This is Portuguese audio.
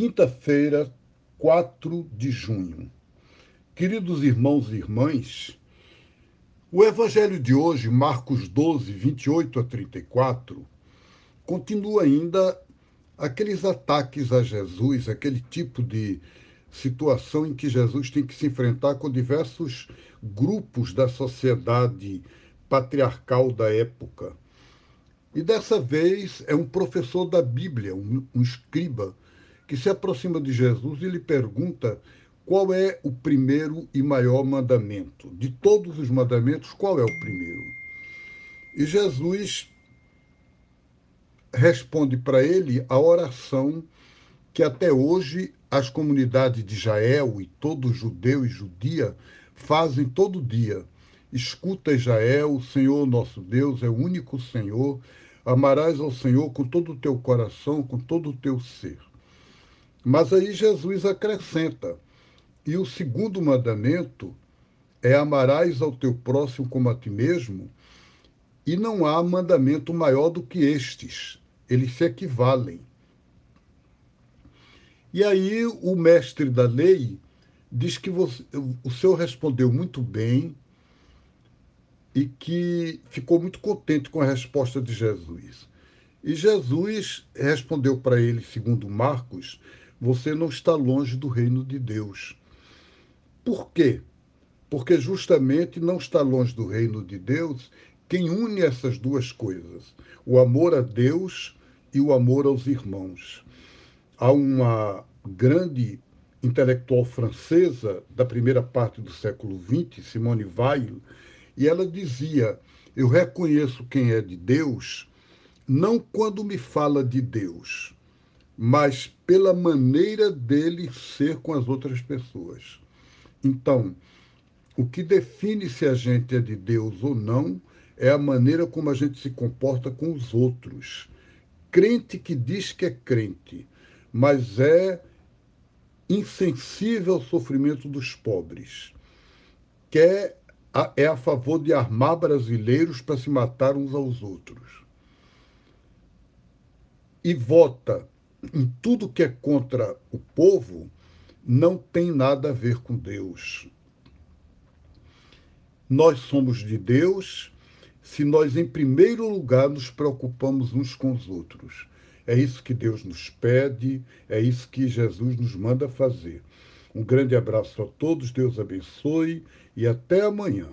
Quinta-feira, 4 de junho. Queridos irmãos e irmãs, o evangelho de hoje, Marcos 12, 28 a 34, continua ainda aqueles ataques a Jesus, aquele tipo de situação em que Jesus tem que se enfrentar com diversos grupos da sociedade patriarcal da época. E dessa vez é um professor da Bíblia, um, um escriba, que se aproxima de Jesus e lhe pergunta qual é o primeiro e maior mandamento. De todos os mandamentos, qual é o primeiro? E Jesus responde para ele a oração que até hoje as comunidades de Israel e todo judeu e judia fazem todo dia. Escuta, Israel, o Senhor nosso Deus é o único Senhor. Amarás ao Senhor com todo o teu coração, com todo o teu ser. Mas aí Jesus acrescenta: e o segundo mandamento é amarás ao teu próximo como a ti mesmo, e não há mandamento maior do que estes, eles se equivalem. E aí o mestre da lei diz que você, o senhor respondeu muito bem e que ficou muito contente com a resposta de Jesus. E Jesus respondeu para ele, segundo Marcos, você não está longe do reino de Deus. Por quê? Porque justamente não está longe do reino de Deus quem une essas duas coisas: o amor a Deus e o amor aos irmãos. Há uma grande intelectual francesa da primeira parte do século XX, Simone Weil, e ela dizia: Eu reconheço quem é de Deus não quando me fala de Deus, mas pela maneira dele ser com as outras pessoas. Então, o que define se a gente é de Deus ou não é a maneira como a gente se comporta com os outros. Crente que diz que é crente, mas é insensível ao sofrimento dos pobres, quer é a favor de armar brasileiros para se matar uns aos outros. E vota em tudo que é contra o povo não tem nada a ver com Deus. Nós somos de Deus se nós, em primeiro lugar, nos preocupamos uns com os outros. É isso que Deus nos pede, é isso que Jesus nos manda fazer. Um grande abraço a todos, Deus abençoe e até amanhã.